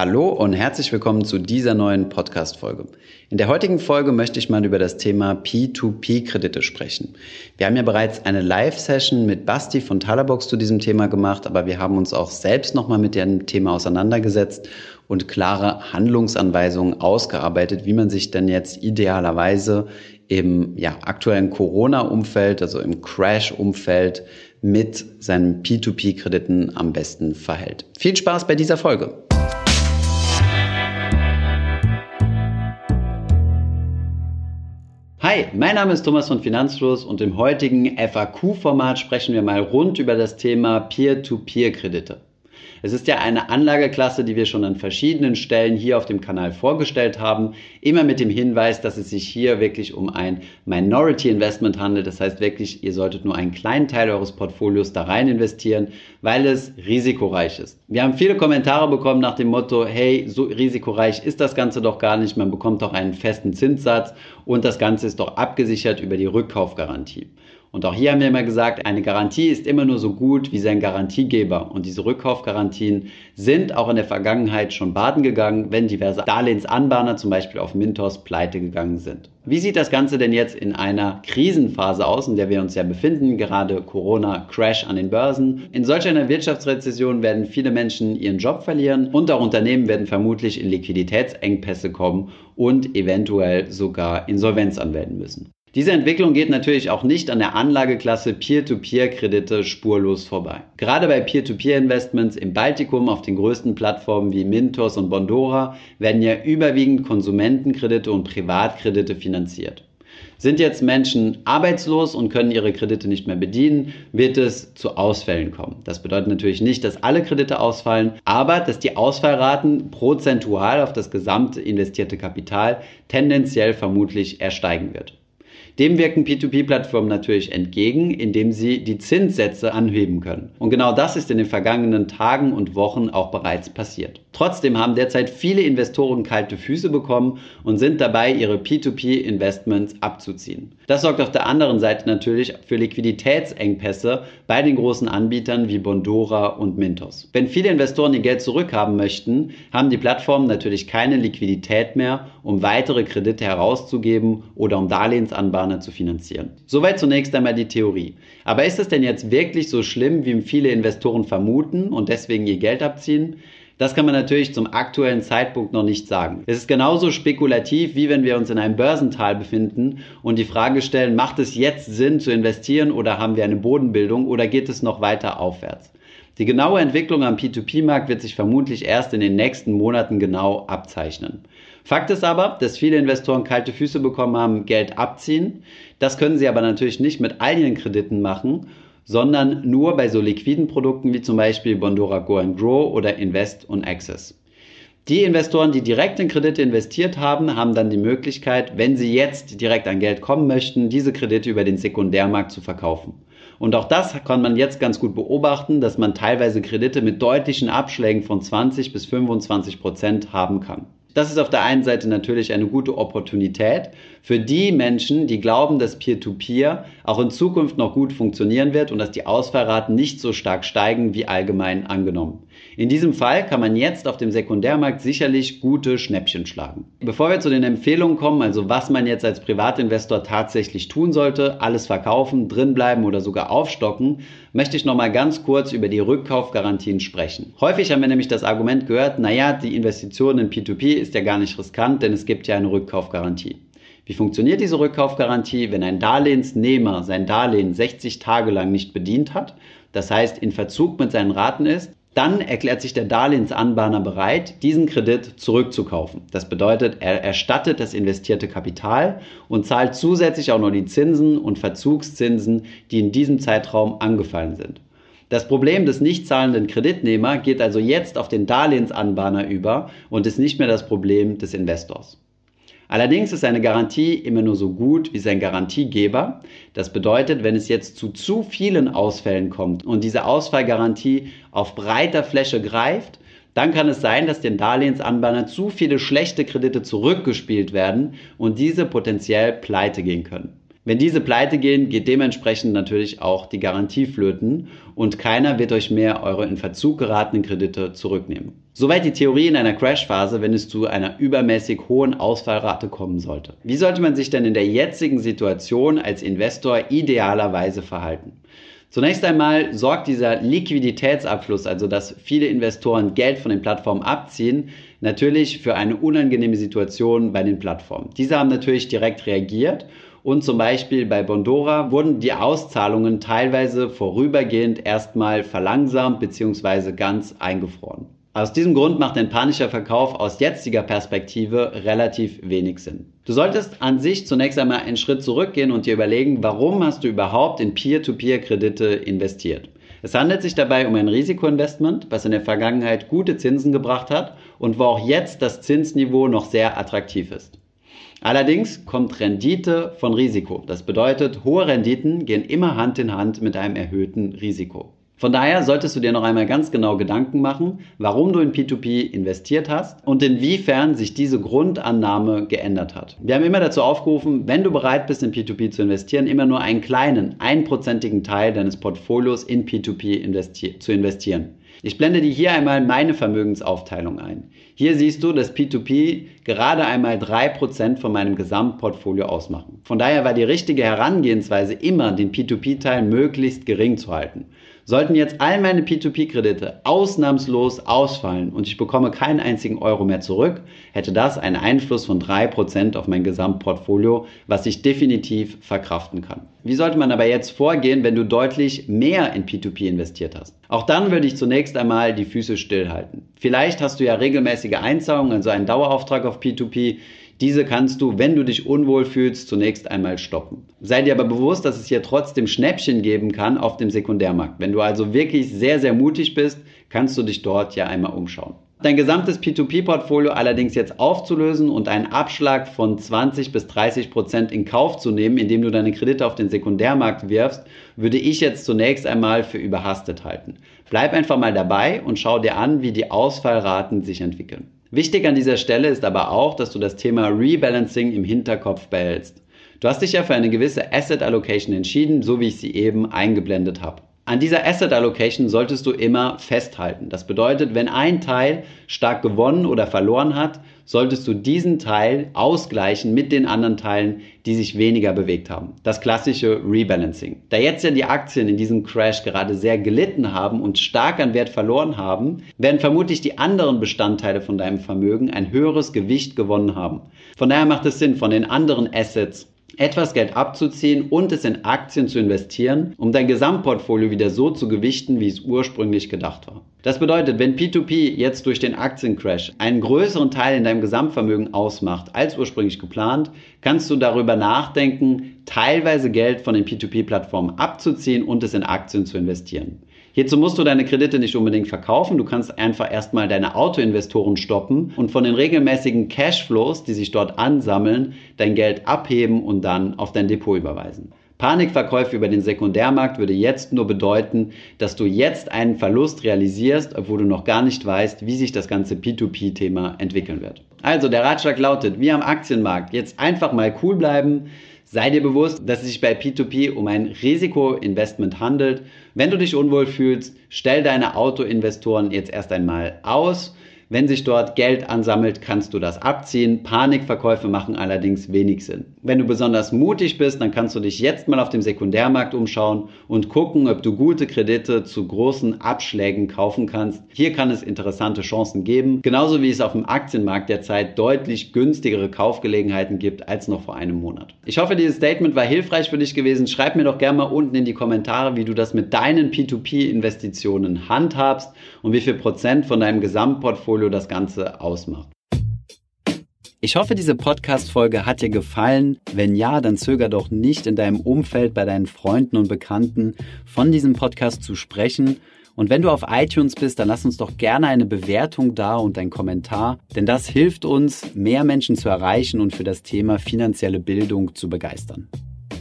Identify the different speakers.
Speaker 1: Hallo und herzlich willkommen zu dieser neuen Podcast-Folge. In der heutigen Folge möchte ich mal über das Thema P2P-Kredite sprechen. Wir haben ja bereits eine Live-Session mit Basti von Talabox zu diesem Thema gemacht, aber wir haben uns auch selbst nochmal mit dem Thema auseinandergesetzt und klare Handlungsanweisungen ausgearbeitet, wie man sich denn jetzt idealerweise im ja, aktuellen Corona-Umfeld, also im Crash-Umfeld mit seinen P2P-Krediten am besten verhält. Viel Spaß bei dieser Folge! Hi, mein Name ist Thomas von Finanzfluss und im heutigen FAQ-Format sprechen wir mal rund über das Thema Peer-to-Peer-Kredite. Es ist ja eine Anlageklasse, die wir schon an verschiedenen Stellen hier auf dem Kanal vorgestellt haben, immer mit dem Hinweis, dass es sich hier wirklich um ein Minority Investment handelt. Das heißt wirklich, ihr solltet nur einen kleinen Teil eures Portfolios da rein investieren, weil es risikoreich ist. Wir haben viele Kommentare bekommen nach dem Motto, hey, so risikoreich ist das Ganze doch gar nicht, man bekommt doch einen festen Zinssatz und das Ganze ist doch abgesichert über die Rückkaufgarantie. Und auch hier haben wir immer gesagt, eine Garantie ist immer nur so gut wie sein Garantiegeber. Und diese Rückkaufgarantien sind auch in der Vergangenheit schon baden gegangen, wenn diverse Darlehensanbahner zum Beispiel auf Mintos pleite gegangen sind. Wie sieht das Ganze denn jetzt in einer Krisenphase aus, in der wir uns ja befinden, gerade Corona-Crash an den Börsen? In solch einer Wirtschaftsrezession werden viele Menschen ihren Job verlieren und auch Unternehmen werden vermutlich in Liquiditätsengpässe kommen und eventuell sogar Insolvenz anmelden müssen. Diese Entwicklung geht natürlich auch nicht an der Anlageklasse Peer-to-Peer-Kredite spurlos vorbei. Gerade bei Peer-to-Peer-Investments im Baltikum auf den größten Plattformen wie Mintos und Bondora werden ja überwiegend Konsumentenkredite und Privatkredite finanziert. Sind jetzt Menschen arbeitslos und können ihre Kredite nicht mehr bedienen, wird es zu Ausfällen kommen. Das bedeutet natürlich nicht, dass alle Kredite ausfallen, aber dass die Ausfallraten prozentual auf das gesamte investierte Kapital tendenziell vermutlich ersteigen wird. Dem wirken P2P-Plattformen natürlich entgegen, indem sie die Zinssätze anheben können. Und genau das ist in den vergangenen Tagen und Wochen auch bereits passiert. Trotzdem haben derzeit viele Investoren kalte Füße bekommen und sind dabei, ihre P2P-Investments abzuziehen. Das sorgt auf der anderen Seite natürlich für Liquiditätsengpässe bei den großen Anbietern wie Bondora und Mintos. Wenn viele Investoren ihr Geld zurückhaben möchten, haben die Plattformen natürlich keine Liquidität mehr, um weitere Kredite herauszugeben oder um Darlehensanbahnen Amerikaner zu finanzieren. Soweit zunächst einmal die Theorie. Aber ist es denn jetzt wirklich so schlimm, wie viele Investoren vermuten und deswegen ihr Geld abziehen? Das kann man natürlich zum aktuellen Zeitpunkt noch nicht sagen. Es ist genauso spekulativ, wie wenn wir uns in einem Börsental befinden und die Frage stellen, macht es jetzt Sinn zu investieren oder haben wir eine Bodenbildung oder geht es noch weiter aufwärts? Die genaue Entwicklung am P2P-Markt wird sich vermutlich erst in den nächsten Monaten genau abzeichnen. Fakt ist aber, dass viele Investoren kalte Füße bekommen haben, Geld abziehen. Das können sie aber natürlich nicht mit all ihren Krediten machen, sondern nur bei so liquiden Produkten wie zum Beispiel Bondora Go and Grow oder Invest und Access. Die Investoren, die direkt in Kredite investiert haben, haben dann die Möglichkeit, wenn sie jetzt direkt an Geld kommen möchten, diese Kredite über den Sekundärmarkt zu verkaufen. Und auch das kann man jetzt ganz gut beobachten, dass man teilweise Kredite mit deutlichen Abschlägen von 20 bis 25 Prozent haben kann. Das ist auf der einen Seite natürlich eine gute Opportunität für die Menschen, die glauben, dass Peer-to-Peer -Peer auch in Zukunft noch gut funktionieren wird und dass die Ausfallraten nicht so stark steigen wie allgemein angenommen. In diesem Fall kann man jetzt auf dem Sekundärmarkt sicherlich gute Schnäppchen schlagen. Bevor wir zu den Empfehlungen kommen, also was man jetzt als Privatinvestor tatsächlich tun sollte, alles verkaufen, drinbleiben oder sogar aufstocken, möchte ich noch mal ganz kurz über die Rückkaufgarantien sprechen. Häufig haben wir nämlich das Argument gehört, naja, die Investition in P2P ist ja gar nicht riskant, denn es gibt ja eine Rückkaufgarantie. Wie funktioniert diese Rückkaufgarantie, wenn ein Darlehensnehmer sein Darlehen 60 Tage lang nicht bedient hat, das heißt in Verzug mit seinen Raten ist, dann erklärt sich der Darlehensanbahner bereit, diesen Kredit zurückzukaufen. Das bedeutet, er erstattet das investierte Kapital und zahlt zusätzlich auch noch die Zinsen und Verzugszinsen, die in diesem Zeitraum angefallen sind. Das Problem des nicht zahlenden Kreditnehmer geht also jetzt auf den Darlehensanbahner über und ist nicht mehr das Problem des Investors. Allerdings ist eine Garantie immer nur so gut wie sein Garantiegeber. Das bedeutet, wenn es jetzt zu zu vielen Ausfällen kommt und diese Ausfallgarantie auf breiter Fläche greift, dann kann es sein, dass den Darlehensanbahnern zu viele schlechte Kredite zurückgespielt werden und diese potenziell pleite gehen können. Wenn diese pleite gehen, geht dementsprechend natürlich auch die Garantie flöten und keiner wird euch mehr eure in Verzug geratenen Kredite zurücknehmen. Soweit die Theorie in einer Crashphase, wenn es zu einer übermäßig hohen Ausfallrate kommen sollte. Wie sollte man sich denn in der jetzigen Situation als Investor idealerweise verhalten? Zunächst einmal sorgt dieser Liquiditätsabfluss, also dass viele Investoren Geld von den Plattformen abziehen, natürlich für eine unangenehme Situation bei den Plattformen. Diese haben natürlich direkt reagiert und zum Beispiel bei Bondora wurden die Auszahlungen teilweise vorübergehend erstmal verlangsamt bzw. ganz eingefroren. Aus diesem Grund macht ein panischer Verkauf aus jetziger Perspektive relativ wenig Sinn. Du solltest an sich zunächst einmal einen Schritt zurückgehen und dir überlegen, warum hast du überhaupt in Peer-to-Peer-Kredite investiert. Es handelt sich dabei um ein Risikoinvestment, was in der Vergangenheit gute Zinsen gebracht hat und wo auch jetzt das Zinsniveau noch sehr attraktiv ist. Allerdings kommt Rendite von Risiko. Das bedeutet, hohe Renditen gehen immer Hand in Hand mit einem erhöhten Risiko. Von daher solltest du dir noch einmal ganz genau Gedanken machen, warum du in P2P investiert hast und inwiefern sich diese Grundannahme geändert hat. Wir haben immer dazu aufgerufen, wenn du bereit bist, in P2P zu investieren, immer nur einen kleinen, einprozentigen Teil deines Portfolios in P2P investi zu investieren. Ich blende dir hier einmal meine Vermögensaufteilung ein. Hier siehst du, dass P2P gerade einmal 3% von meinem Gesamtportfolio ausmachen. Von daher war die richtige Herangehensweise immer, den P2P-Teil möglichst gering zu halten. Sollten jetzt all meine P2P-Kredite ausnahmslos ausfallen und ich bekomme keinen einzigen Euro mehr zurück, hätte das einen Einfluss von 3% auf mein Gesamtportfolio, was ich definitiv verkraften kann. Wie sollte man aber jetzt vorgehen, wenn du deutlich mehr in P2P investiert hast? Auch dann würde ich zunächst einmal die Füße stillhalten. Vielleicht hast du ja regelmäßige Einzahlungen, also einen Dauerauftrag auf P2P. Diese kannst du, wenn du dich unwohl fühlst, zunächst einmal stoppen. Sei dir aber bewusst, dass es hier trotzdem Schnäppchen geben kann auf dem Sekundärmarkt. Wenn du also wirklich sehr, sehr mutig bist, kannst du dich dort ja einmal umschauen. Dein gesamtes P2P-Portfolio allerdings jetzt aufzulösen und einen Abschlag von 20 bis 30 Prozent in Kauf zu nehmen, indem du deine Kredite auf den Sekundärmarkt wirfst, würde ich jetzt zunächst einmal für überhastet halten. Bleib einfach mal dabei und schau dir an, wie die Ausfallraten sich entwickeln. Wichtig an dieser Stelle ist aber auch, dass du das Thema Rebalancing im Hinterkopf behältst. Du hast dich ja für eine gewisse Asset Allocation entschieden, so wie ich sie eben eingeblendet habe. An dieser Asset Allocation solltest du immer festhalten. Das bedeutet, wenn ein Teil stark gewonnen oder verloren hat, solltest du diesen Teil ausgleichen mit den anderen Teilen, die sich weniger bewegt haben. Das klassische Rebalancing. Da jetzt ja die Aktien in diesem Crash gerade sehr gelitten haben und stark an Wert verloren haben, werden vermutlich die anderen Bestandteile von deinem Vermögen ein höheres Gewicht gewonnen haben. Von daher macht es Sinn, von den anderen Assets etwas Geld abzuziehen und es in Aktien zu investieren, um dein Gesamtportfolio wieder so zu gewichten, wie es ursprünglich gedacht war. Das bedeutet, wenn P2P jetzt durch den Aktiencrash einen größeren Teil in deinem Gesamtvermögen ausmacht als ursprünglich geplant, kannst du darüber nachdenken, teilweise Geld von den P2P-Plattformen abzuziehen und es in Aktien zu investieren. Hierzu musst du deine Kredite nicht unbedingt verkaufen. Du kannst einfach erstmal deine Autoinvestoren stoppen und von den regelmäßigen Cashflows, die sich dort ansammeln, dein Geld abheben und dann auf dein Depot überweisen. Panikverkäufe über den Sekundärmarkt würde jetzt nur bedeuten, dass du jetzt einen Verlust realisierst, obwohl du noch gar nicht weißt, wie sich das ganze P2P-Thema entwickeln wird. Also der Ratschlag lautet, wie am Aktienmarkt, jetzt einfach mal cool bleiben, Sei dir bewusst, dass es sich bei P2P um ein Risikoinvestment handelt. Wenn du dich unwohl fühlst, stell deine Autoinvestoren jetzt erst einmal aus wenn sich dort Geld ansammelt, kannst du das abziehen. Panikverkäufe machen allerdings wenig Sinn. Wenn du besonders mutig bist, dann kannst du dich jetzt mal auf dem Sekundärmarkt umschauen und gucken, ob du gute Kredite zu großen Abschlägen kaufen kannst. Hier kann es interessante Chancen geben, genauso wie es auf dem Aktienmarkt derzeit deutlich günstigere Kaufgelegenheiten gibt als noch vor einem Monat. Ich hoffe, dieses Statement war hilfreich für dich gewesen. Schreib mir doch gerne mal unten in die Kommentare, wie du das mit deinen P2P-Investitionen handhabst und wie viel Prozent von deinem Gesamtportfolio Portfolio das Ganze ausmacht. Ich hoffe, diese Podcast-Folge hat dir gefallen. Wenn ja, dann zöger doch nicht in deinem Umfeld bei deinen Freunden und Bekannten von diesem Podcast zu sprechen. Und wenn du auf iTunes bist, dann lass uns doch gerne eine Bewertung da und ein Kommentar, denn das hilft uns, mehr Menschen zu erreichen und für das Thema finanzielle Bildung zu begeistern.